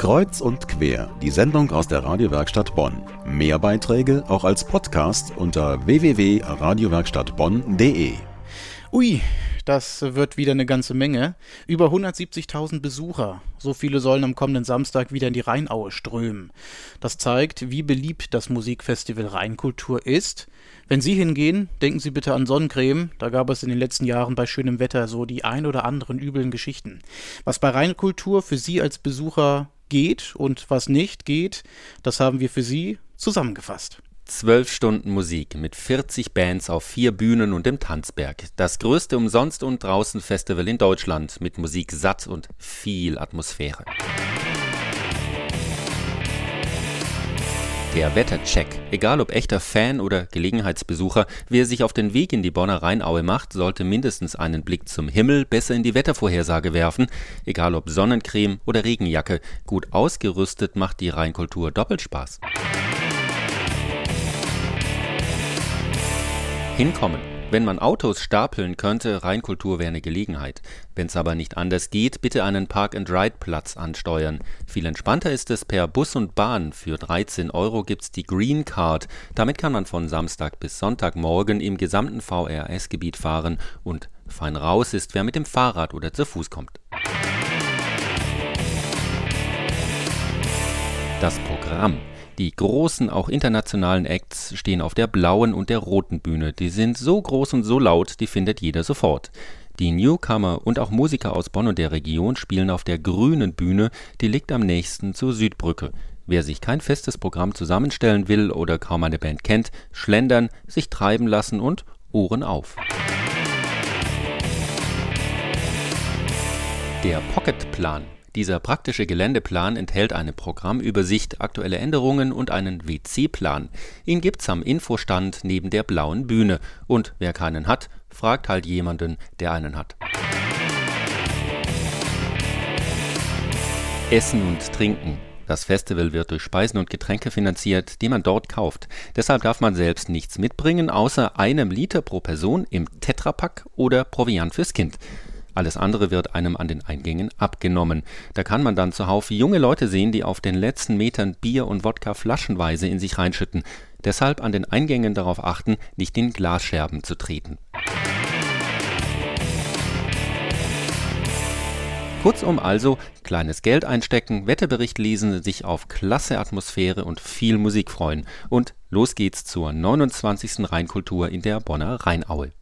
Kreuz und quer, die Sendung aus der Radiowerkstatt Bonn. Mehr Beiträge auch als Podcast unter www.radiowerkstattbonn.de. Ui, das wird wieder eine ganze Menge. Über 170.000 Besucher. So viele sollen am kommenden Samstag wieder in die Rheinaue strömen. Das zeigt, wie beliebt das Musikfestival Rheinkultur ist. Wenn Sie hingehen, denken Sie bitte an Sonnencreme. Da gab es in den letzten Jahren bei schönem Wetter so die ein oder anderen üblen Geschichten. Was bei Rheinkultur für Sie als Besucher geht und was nicht geht, das haben wir für Sie zusammengefasst. Zwölf Stunden Musik mit 40 Bands auf vier Bühnen und im Tanzberg. Das größte Umsonst- und Draußen-Festival in Deutschland mit Musik satt und viel Atmosphäre. Der Wettercheck. Egal ob echter Fan oder Gelegenheitsbesucher, wer sich auf den Weg in die Bonner Rheinaue macht, sollte mindestens einen Blick zum Himmel besser in die Wettervorhersage werfen. Egal ob Sonnencreme oder Regenjacke, gut ausgerüstet macht die Rheinkultur doppelt Spaß. Hinkommen. Wenn man Autos stapeln könnte, Rheinkultur wäre eine Gelegenheit. Wenn's aber nicht anders geht, bitte einen Park-and-Ride-Platz ansteuern. Viel entspannter ist es per Bus und Bahn. Für 13 Euro gibt's die Green Card. Damit kann man von Samstag bis Sonntagmorgen im gesamten VRS-Gebiet fahren und fein raus ist, wer mit dem Fahrrad oder zu Fuß kommt. Das Programm. Die großen, auch internationalen Acts stehen auf der blauen und der roten Bühne. Die sind so groß und so laut, die findet jeder sofort. Die Newcomer und auch Musiker aus Bonn und der Region spielen auf der grünen Bühne, die liegt am nächsten zur Südbrücke. Wer sich kein festes Programm zusammenstellen will oder kaum eine Band kennt, schlendern, sich treiben lassen und Ohren auf. Der Pocketplan dieser praktische Geländeplan enthält eine Programmübersicht, aktuelle Änderungen und einen WC-Plan. Ihn gibt's am Infostand neben der blauen Bühne. Und wer keinen hat, fragt halt jemanden, der einen hat. Essen und Trinken. Das Festival wird durch Speisen und Getränke finanziert, die man dort kauft. Deshalb darf man selbst nichts mitbringen, außer einem Liter pro Person im Tetrapack oder Proviant fürs Kind. Alles andere wird einem an den Eingängen abgenommen. Da kann man dann zuhauf junge Leute sehen, die auf den letzten Metern Bier und Wodka flaschenweise in sich reinschütten. Deshalb an den Eingängen darauf achten, nicht in Glasscherben zu treten. Kurzum also, kleines Geld einstecken, Wetterbericht lesen, sich auf klasse Atmosphäre und viel Musik freuen. Und los geht's zur 29. Rheinkultur in der Bonner Rheinaue.